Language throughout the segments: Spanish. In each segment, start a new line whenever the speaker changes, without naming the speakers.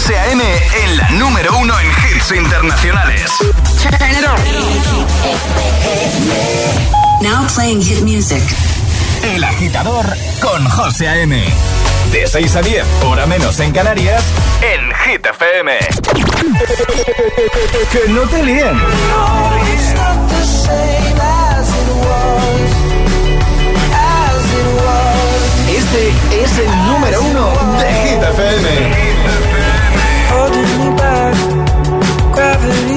José A.M. en la número uno en hits internacionales.
Now playing hit music.
El agitador con José A.M. De 6 a 10, hora menos en Canarias, en Hit FM. que no te líen. Este es el número uno de Hit FM.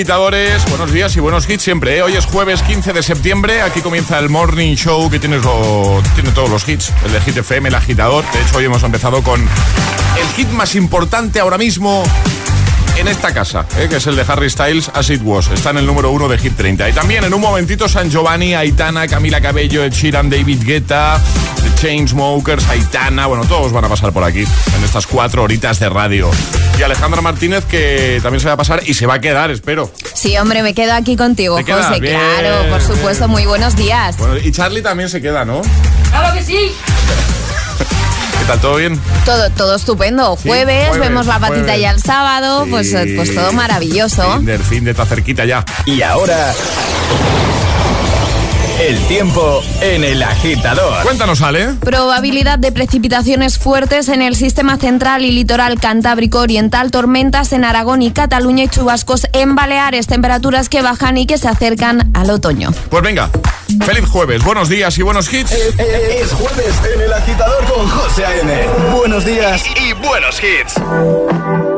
Agitadores. Buenos días y buenos hits siempre. ¿eh? Hoy es jueves 15 de septiembre. Aquí comienza el Morning Show que tiene, lo- tiene todos los hits. El de Hit FM, el agitador. De hecho, hoy hemos empezado con el hit más importante ahora mismo en esta casa, ¿eh? que es el de Harry Styles, As It Was. Está en el número uno de Hit 30. Y también en un momentito San Giovanni, Aitana, Camila Cabello, Ed Sheeran, David Guetta, The Chainsmokers, Aitana. Bueno, todos van a pasar por aquí en estas cuatro horitas de radio. Y Alejandra Martínez, que también se va a pasar y se va a quedar, espero.
Sí, hombre, me quedo aquí contigo. José.
Bien,
claro, por supuesto.
bien.
Muy buenos días.
Bueno, y Charlie también se queda, ¿no?
¡Claro que sí!
¿Qué tal? ¿Todo bien?
Todo, todo estupendo.
Sí,
Jueves,
jueves,
vemos la patita
jueves.
ya el sábado,
Sí.
pues, pues todo maravilloso.
Fin del fin de está cerquita ya.
Y ahora, el tiempo en el agitador.
Cuéntanos, Ale.
Probabilidad de precipitaciones fuertes en el sistema central y litoral cantábrico oriental, tormentas en Aragón y Cataluña y chubascos en Baleares, temperaturas que bajan y que se acercan al otoño.
Pues venga, feliz jueves, buenos días y buenos hits.
Es jueves en el agitador con José A.M. Buenos días y buenos hits.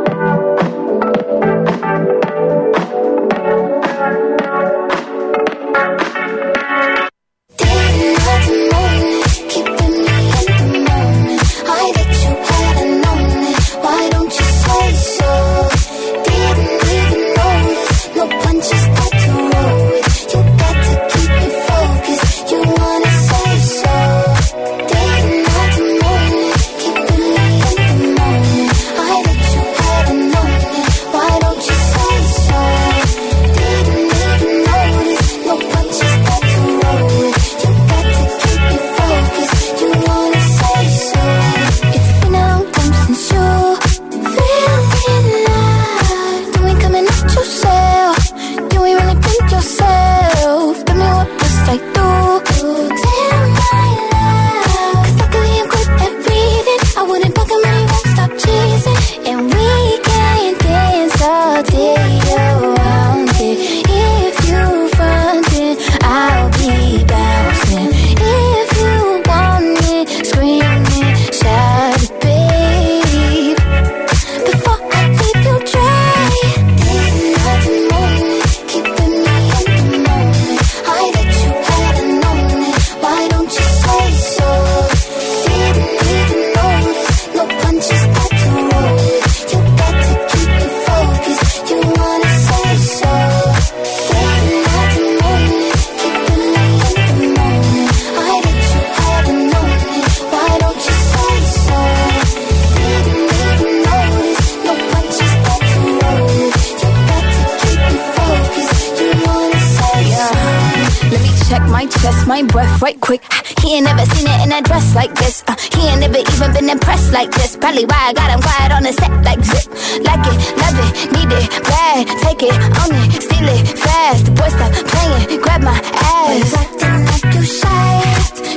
Probably why I got him quiet on the set like zip. Like it, love it, need it, bad. Take it, own it, steal it, fast. The boy stop playing, grab my ass. Acting like you shy.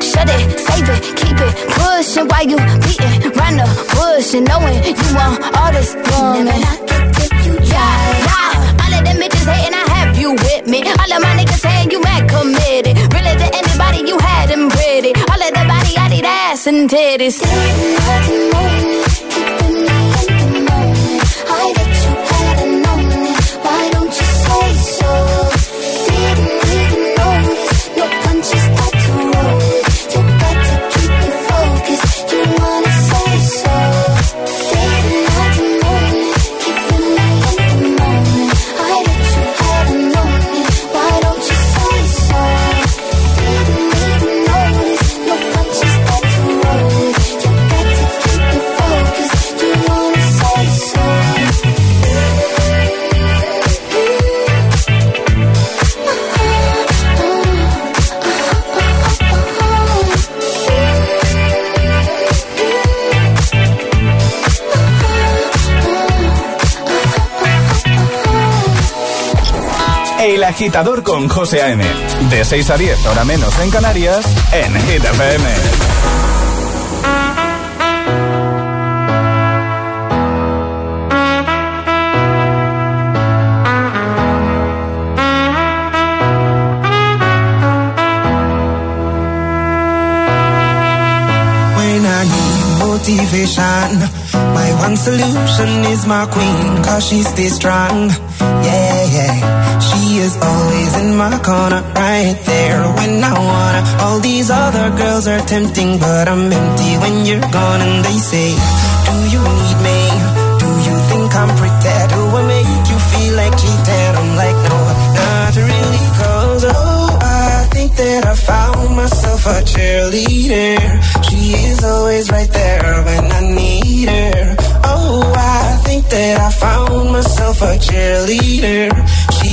Shut it, save it, keep it pushing while you beating round the bush and knowing you want all this woman. Never knock it till you. Yeah, all of them bitches hating, I have you with me. All of my niggas saying you mad committed. Really to anybody you had them pretty. All of the body, I need ass and titties.
Agitador con José A.M. De 6 a 10, hora menos en Canarias, en Hit FM.
when I need motivation. My one solution is my queen, cause she stays strong. Is always in my corner, right there when I wanna. All these other girls are tempting, but I'm empty when you're gone. And they say, Do you need me? Do you think I'm pretty? Do I make you feel like cheating? I'm like, No, not really, cause oh, I think that I found myself a cheerleader. She is always right there when I need her. Oh, I think that I found myself a cheerleader.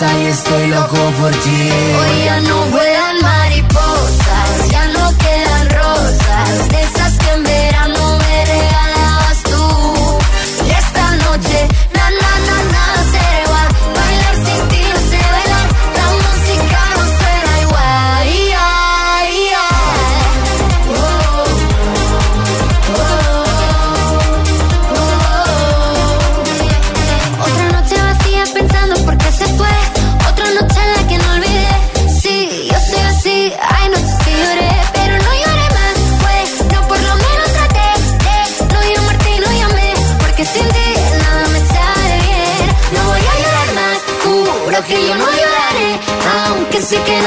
cabeza y estoy loco por ti.
Hoy ya no vuelan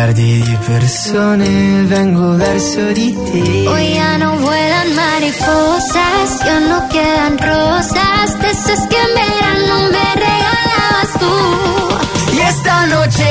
miliardi di persone vengo verso di te.
Hoy ya no vuelan mariposas, ya no quedan rosas, de esas que en verano me regalabas tú. Y esta noche,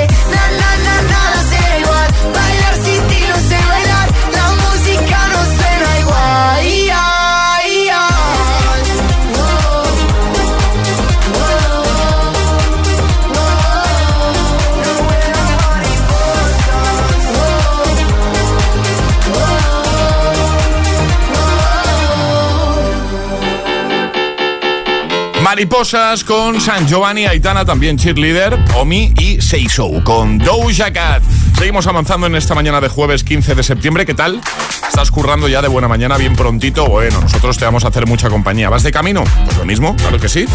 Mariposas
con San Giovanni, Aitana, también cheerleader, Omi y Seiso con Doja Cat. Seguimos avanzando en esta mañana de jueves 15 de septiembre. ¿Qué tal? ¿Estás currando ya de buena mañana bien prontito? Bueno, nosotros te vamos a hacer mucha compañía. ¿Vas de camino? Pues lo mismo, claro que sí.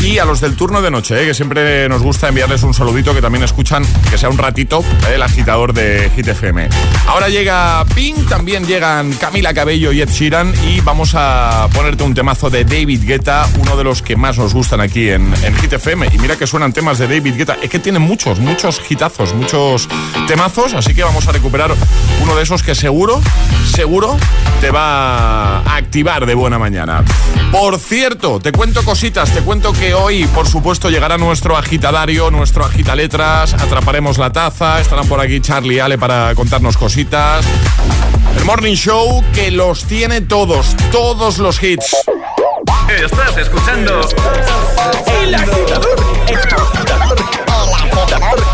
Y a los del turno de noche, ¿eh? que siempre nos gusta enviarles un saludito que también escuchan, que sea un ratito, ¿eh? el agitador de Hit FM. Ahora llega Pink, también llegan Camila Cabello y Ed Sheeran y vamos a ponerte un temazo de David Guetta, uno de los que más nos gustan aquí en, en Hit FM. Y mira que suenan temas de David Guetta. Es que tiene muchos, muchos hitazos, muchos temazos. Así que vamos a recuperar uno de esos que seguro, seguro te va a activar de buena mañana. Por cierto, te cuento cositas. Te cuento que hoy, por supuesto, llegará nuestro agitadario, nuestro agitaletras. Atraparemos la taza. Estarán por aquí Charlie y Ale para contarnos cositas. El Morning Show que los tiene todos, todos los hits.
Estás escuchando El Agitador. El Agitador. El Agitador.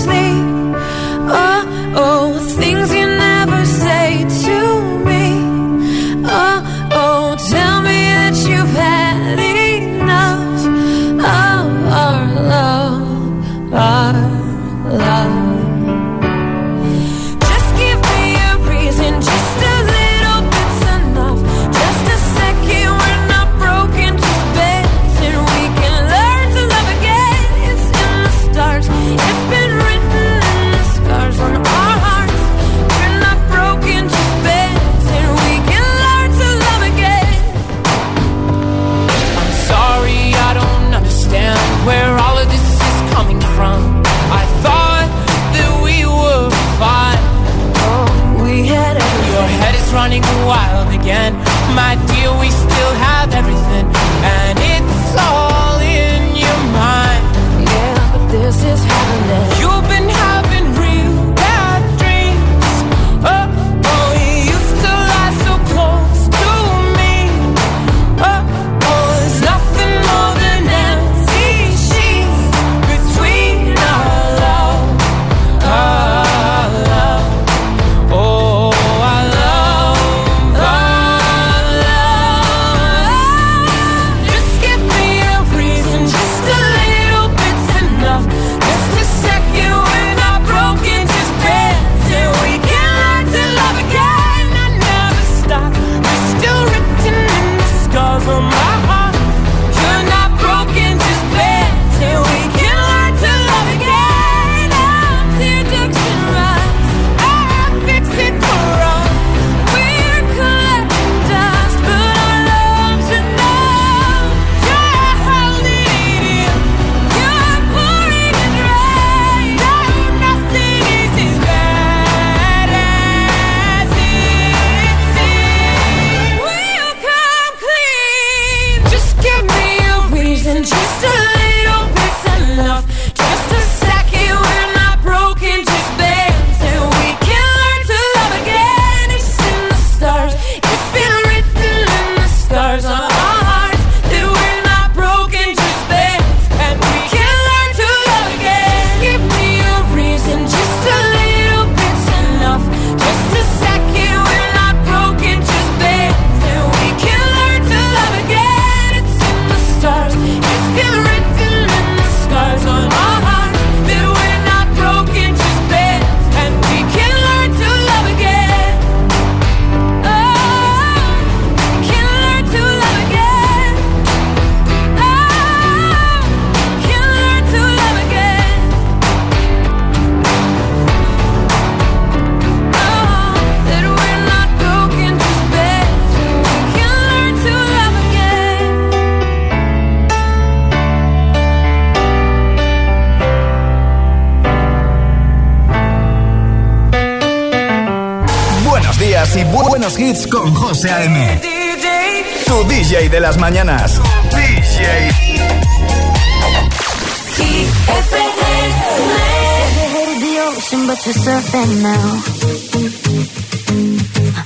las mañanas. DJ.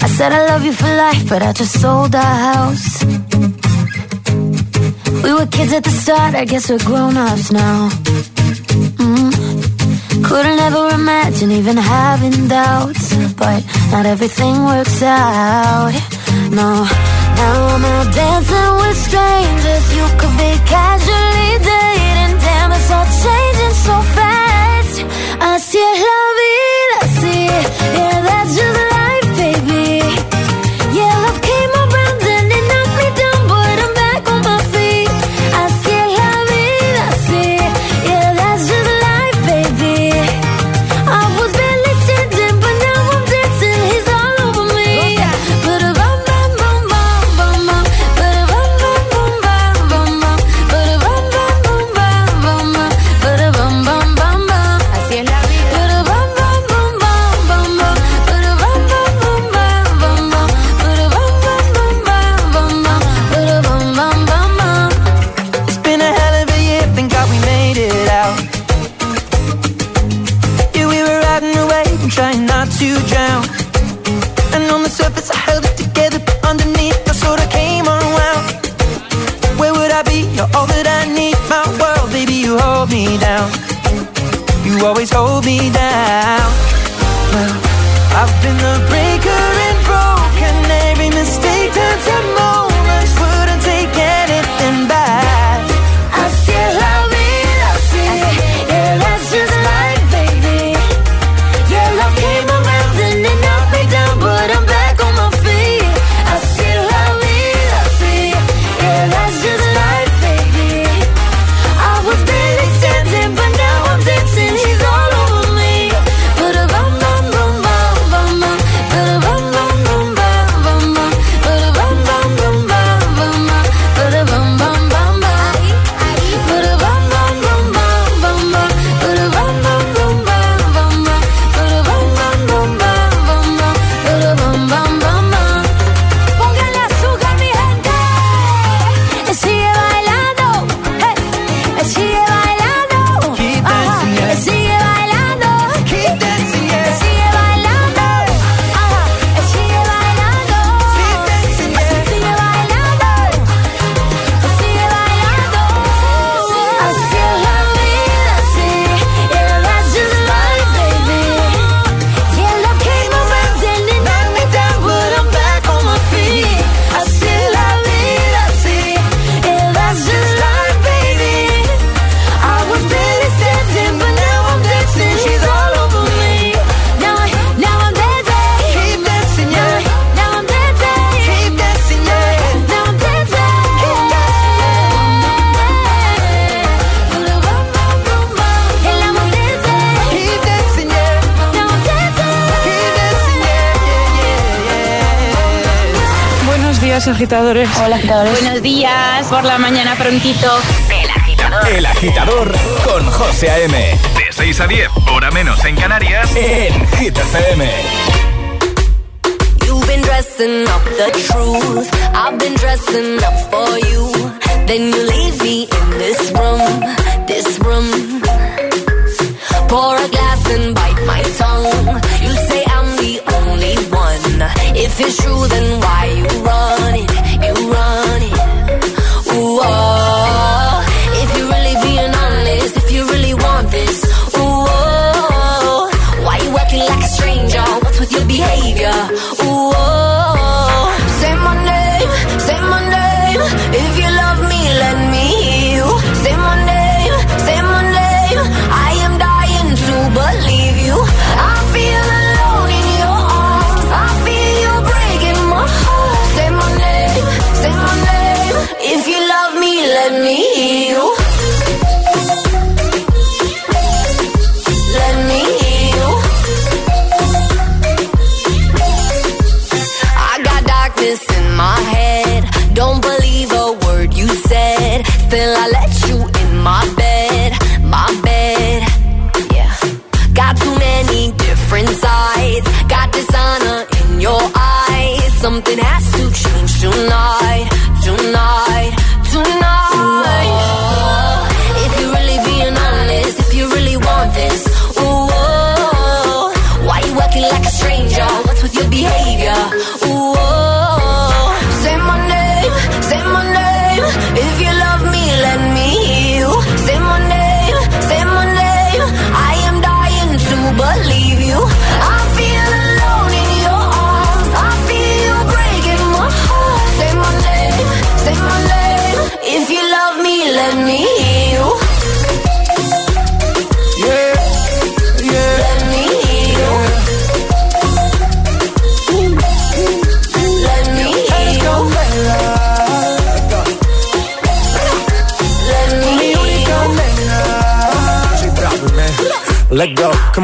I said I love you for life, but I just sold our house. We were kids at the start, I guess we're grown ups now. Mm. Couldn't ever imagine even having doubts, but not everything works out. No. Now I'm out dancing with strangers. You could be casually dating. Damn, it's all changing so fast. Así es la vida, sí. Yeah, that's just.
Buenos días,
por la mañana prontito.
El agitador. El agitador con José A.M. De 6 a 10, hora menos en Canarias, en Hit FM.
You've been dressing up the truth. I've been dressing up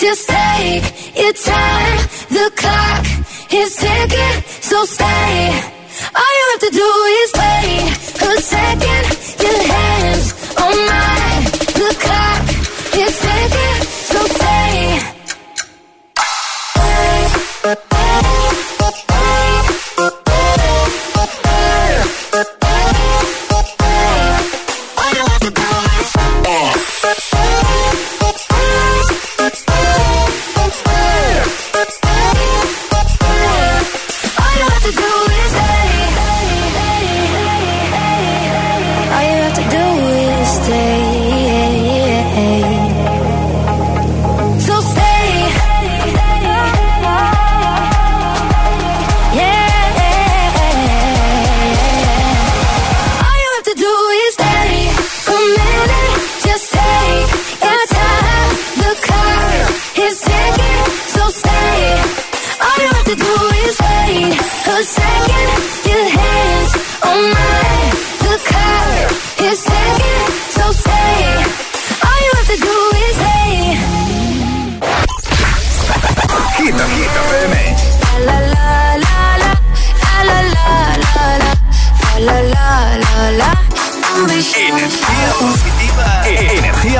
Just take your time. The clock is ticking, so stay. All you have to do is wait a second. Your hands on mine.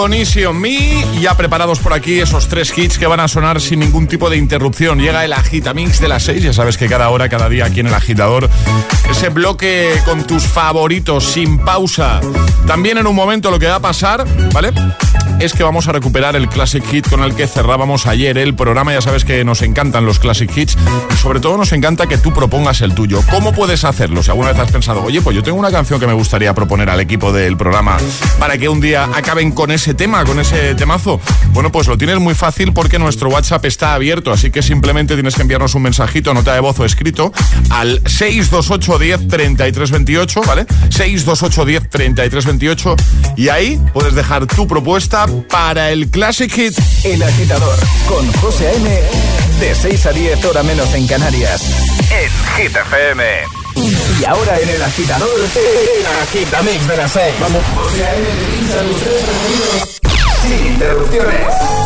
con Easy Me. Ya preparados por aquí esos tres hits que van a sonar sin ningún tipo de interrupción. Llega el Agitamix de las 6. Ya sabes que cada hora, cada día aquí en el agitador. Ese bloque con tus favoritos sin pausa. También en un momento lo que va a pasar, ¿vale? Es que vamos a recuperar el Classic Hit con el que cerrábamos ayer el programa. Ya sabes que nos encantan los Classic Hits y sobre todo nos encanta que tú propongas el tuyo. ¿Cómo puedes hacerlo? Si alguna vez has pensado, oye, pues yo tengo una canción que me gustaría proponer al equipo del programa para que un día acaben con ese tema, con ese temazo. Bueno, pues lo tienes muy fácil porque nuestro WhatsApp está abierto, así que simplemente tienes que enviarnos un mensajito, nota de voz o escrito al 628 10 33 28, ¿vale? 628 10 33 28 y ahí puedes dejar tu propuesta para el Classic Hit.
El agitador con José A.M. De 6 a 10 hora menos en Canarias. En Hit FM. Y ahora en el agitador, el agitamix de las 6. Vamos. José A.M. preferidos. Sin interrupciones.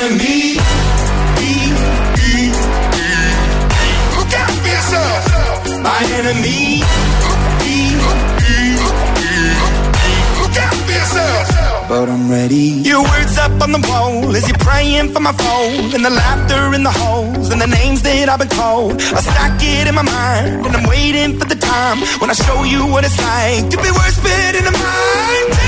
enemy. Look out for yourself. My enemy. Look out for yourself. But I'm ready. Your words up on the wall as you're praying for my phone. And the laughter in the holes and the names that I've been called. I stack it in my mind and I'm waiting for the time when I show you what it's like to be worse fit in the mind.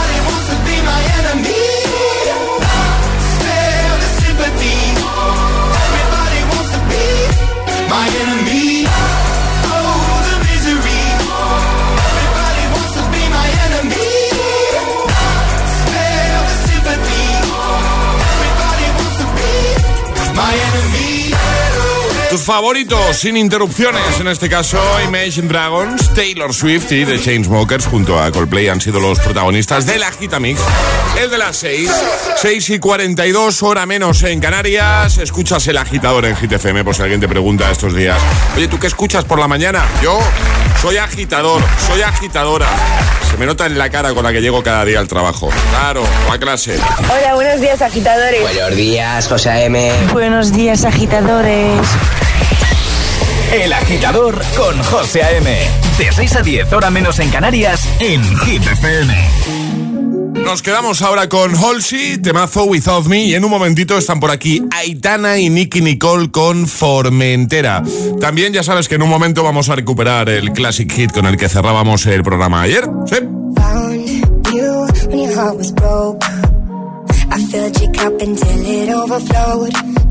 Tus favoritos, sin interrupciones, en este caso Imagine Dragons, Taylor Swift y The Chainsmokers junto a Coldplay han sido los protagonistas de la Gita Mix. El de las 6, 6 y 42, hora menos en Canarias. Escuchas el agitador en GTFM por si alguien te pregunta estos días. Oye, ¿tú qué escuchas por la mañana? Yo soy agitador, soy agitadora. Se me nota en la cara con la que llego cada día al trabajo. Claro, a clase.
Hola, buenos días, agitadores.
Buenos días, José M.
Buenos días, agitadores.
El agitador con José A.M. De 6 a 10, hora menos en Canarias, en Hit FM.
Nos quedamos ahora con Halsey, temazo Without Me, y en un momentito están por aquí Aitana y Nicky Nicole con Formentera. También ya sabes que en un momento vamos a recuperar el classic hit con el que cerrábamos el programa ayer. ¿Sí?
Found you when your heart was broke. I filled your cup until it overflowed.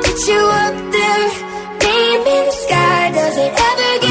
put you up there, name in the sky. Does it ever get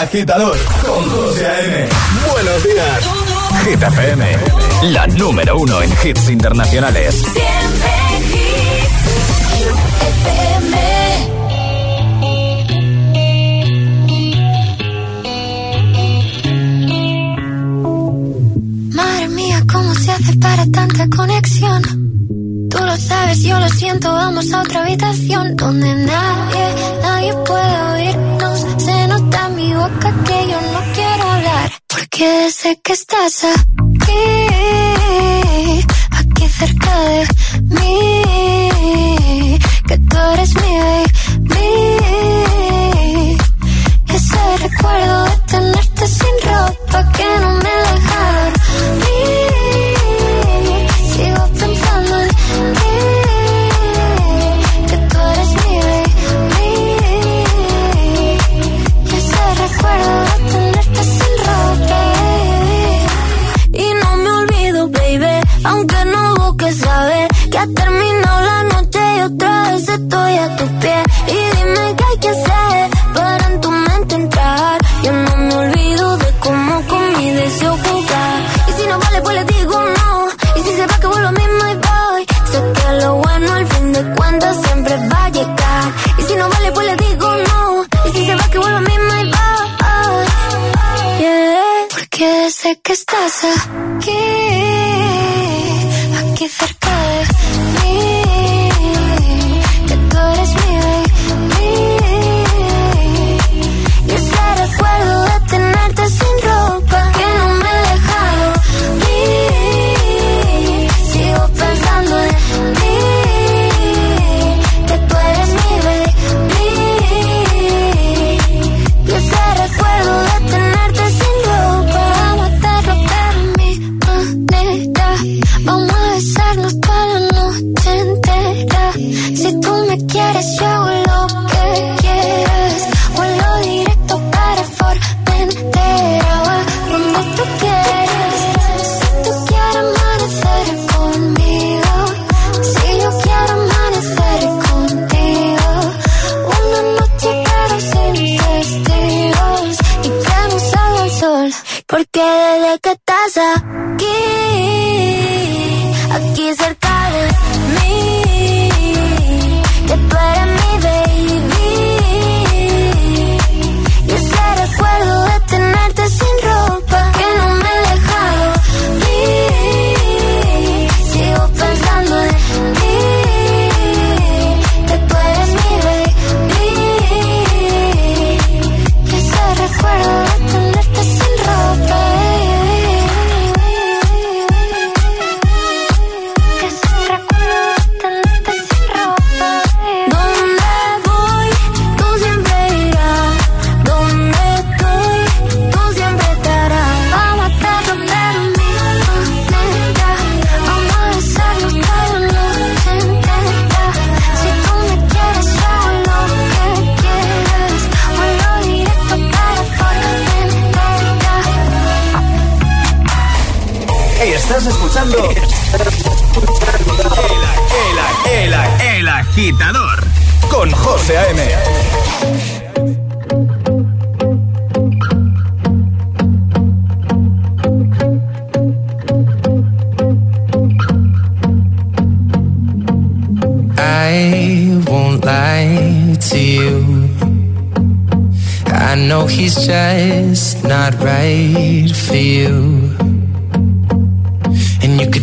Agitador con José A.M. Buenos días. Hit FM, la número uno en hits internacionales.
Siempre hits. FM.
Madre mía, ¿cómo se hace para tanta conexión? Tú lo sabes, yo lo siento, vamos a otra habitación donde nadie, nadie puede oírnos. Mi que yo no quiero hablar. Porque desde que estás aquí
Estás
escuchando el, el, agitador con José A.M.
I won't to. I know he's just not right for you.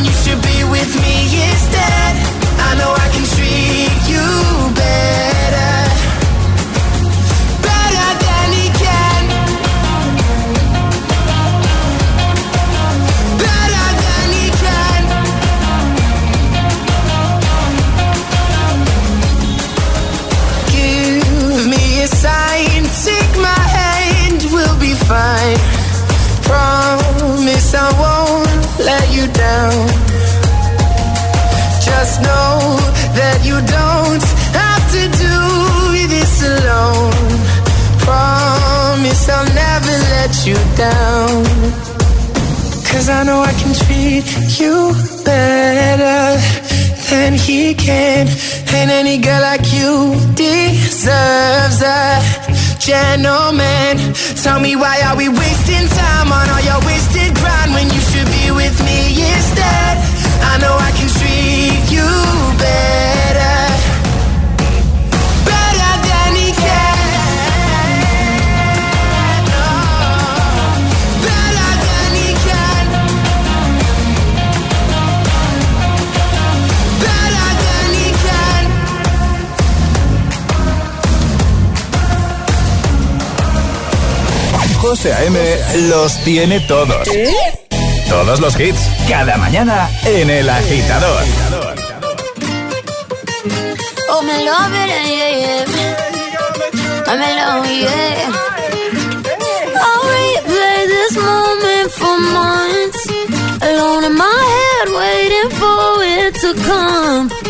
when you should be with me instead. tell me
12 los tiene todos. Todos los hits, cada mañana en El Agitador.
Come.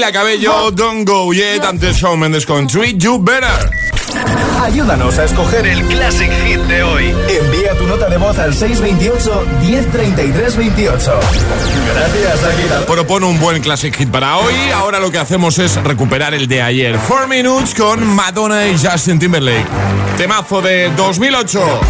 Camila Cabello, Don't Go Yet, antes Shawn Mendes con Treat You Better.
Ayúdanos a escoger el Classic Hit de hoy. Envía tu nota de voz al 628-103328. Gracias, Aguilar.
Propone un buen Classic Hit para hoy. Ahora lo que hacemos es recuperar el de ayer. 4 Minutes con Madonna y Justin Timberlake. Temazo de 2008.